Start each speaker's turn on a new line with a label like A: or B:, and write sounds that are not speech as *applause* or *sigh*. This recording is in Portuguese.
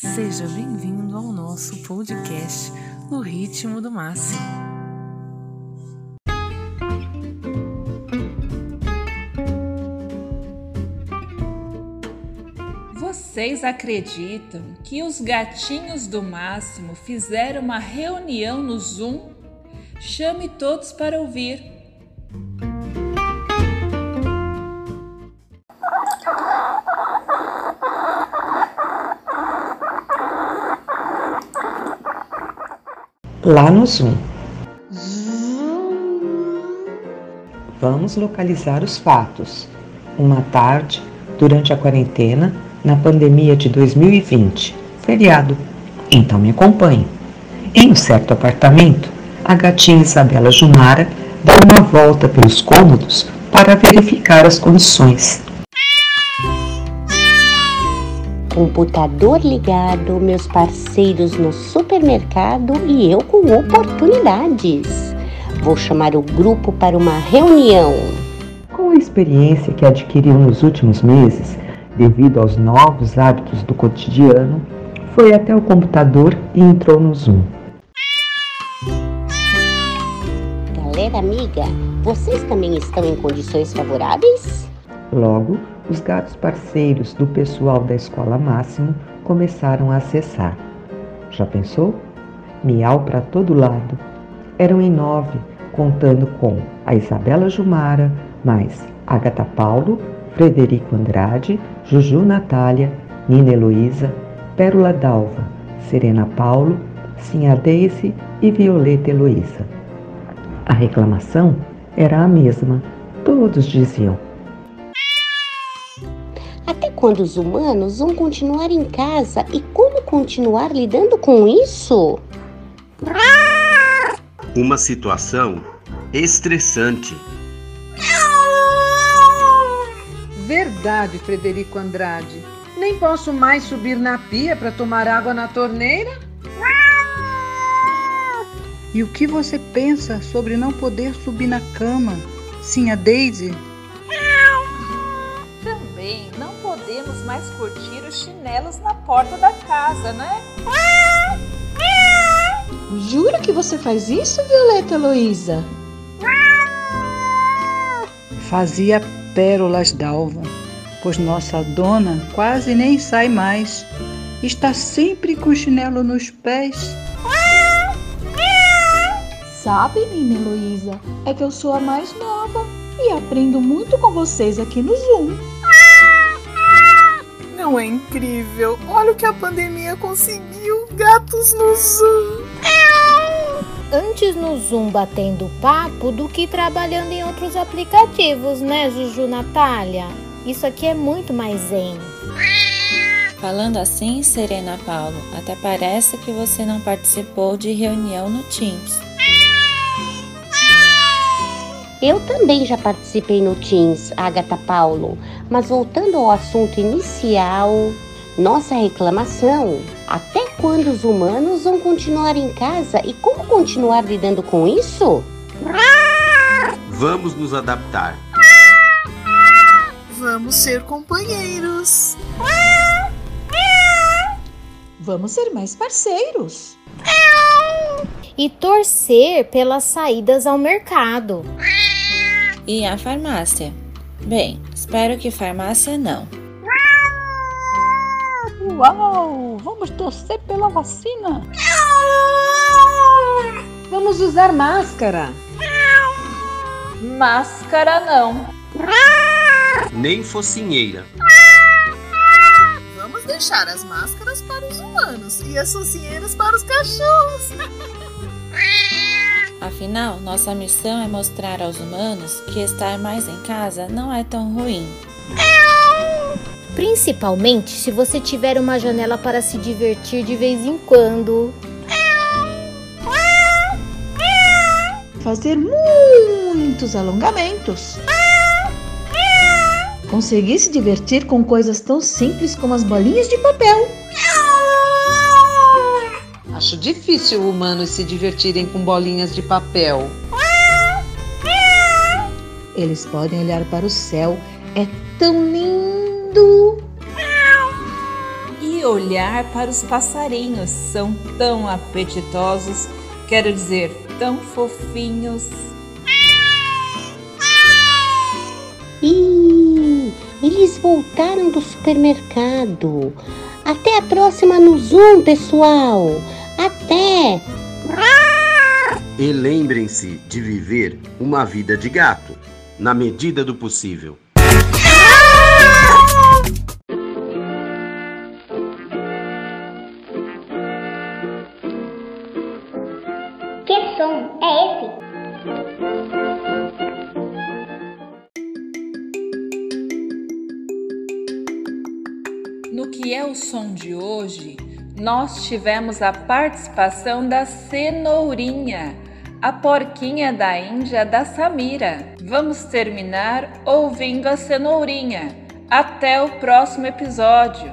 A: Seja bem-vindo ao nosso podcast No Ritmo do Máximo.
B: Vocês acreditam que os gatinhos do Máximo fizeram uma reunião no Zoom? Chame todos para ouvir.
C: Lá no Zoom. Vamos localizar os fatos. Uma tarde, durante a quarentena, na pandemia de 2020, feriado. Então me acompanhe. Em um certo apartamento, a gatinha Isabela Jumara dá uma volta pelos cômodos para verificar as condições
D: computador ligado, meus parceiros no supermercado e eu com oportunidades. Vou chamar o grupo para uma reunião.
C: Com a experiência que adquiriu nos últimos meses, devido aos novos hábitos do cotidiano, foi até o computador e entrou no Zoom.
D: Galera amiga, vocês também estão em condições favoráveis?
C: Logo, os gatos parceiros do pessoal da escola Máximo começaram a acessar. Já pensou? Miau para todo lado. Eram em nove, contando com a Isabela Jumara, mais Agatha Paulo, Frederico Andrade, Juju Natália, Nina Heloísa, Pérola Dalva, Serena Paulo, Sinha Daisy e Violeta Heloísa. A reclamação era a mesma. Todos diziam:
D: até quando os humanos vão continuar em casa e como continuar lidando com isso?
E: Uma situação estressante.
F: Verdade, Frederico Andrade. Nem posso mais subir na pia para tomar água na torneira?
G: E o que você pensa sobre não poder subir na cama? Sim, a Daisy
B: mais curtir os chinelos na porta da casa, né?
H: Jura que você faz isso, Violeta Heloísa?
G: Fazia pérolas d'alva, pois nossa dona quase nem sai mais. Está sempre com o chinelo nos pés.
H: Sabe, Nina Heloísa, é que eu sou a mais nova e aprendo muito com vocês aqui no Zoom.
I: Não é incrível? Olha o que a pandemia conseguiu. Gatos no Zoom.
J: Antes no Zoom batendo papo do que trabalhando em outros aplicativos, né, Juju Natália? Isso aqui é muito mais zen.
K: Falando assim, Serena Paulo, até parece que você não participou de reunião no Teams.
D: Eu também já participei no Teams, Agatha Paulo, mas voltando ao assunto inicial, nossa reclamação: até quando os humanos vão continuar em casa e como continuar lidando com isso?
E: Vamos nos adaptar.
I: Vamos ser companheiros.
H: Vamos ser mais parceiros.
J: E torcer pelas saídas ao mercado.
K: E a farmácia? Bem, espero que farmácia não.
F: Uau! Vamos torcer pela vacina! Vamos usar máscara!
B: Máscara não!
E: Nem focinheira!
I: Vamos deixar as máscaras para os humanos e as focinheiras para os cachorros! *laughs*
K: Afinal, nossa missão é mostrar aos humanos que estar mais em casa não é tão ruim.
J: Principalmente se você tiver uma janela para se divertir de vez em quando.
H: Fazer muitos alongamentos. Conseguir se divertir com coisas tão simples como as bolinhas de papel.
F: Acho difícil humanos se divertirem com bolinhas de papel.
H: Eles podem olhar para o céu, é tão lindo.
B: E olhar para os passarinhos. São tão apetitosos, quero dizer, tão fofinhos.
D: Ih, eles voltaram do supermercado. Até a próxima no Zoom, pessoal. Até!
E: E lembrem-se de viver uma vida de gato, na medida do possível.
L: Que som é esse?
B: No que é o som de hoje, nós tivemos a participação da Cenourinha, a porquinha da Índia da Samira. Vamos terminar ouvindo a Cenourinha. Até o próximo episódio!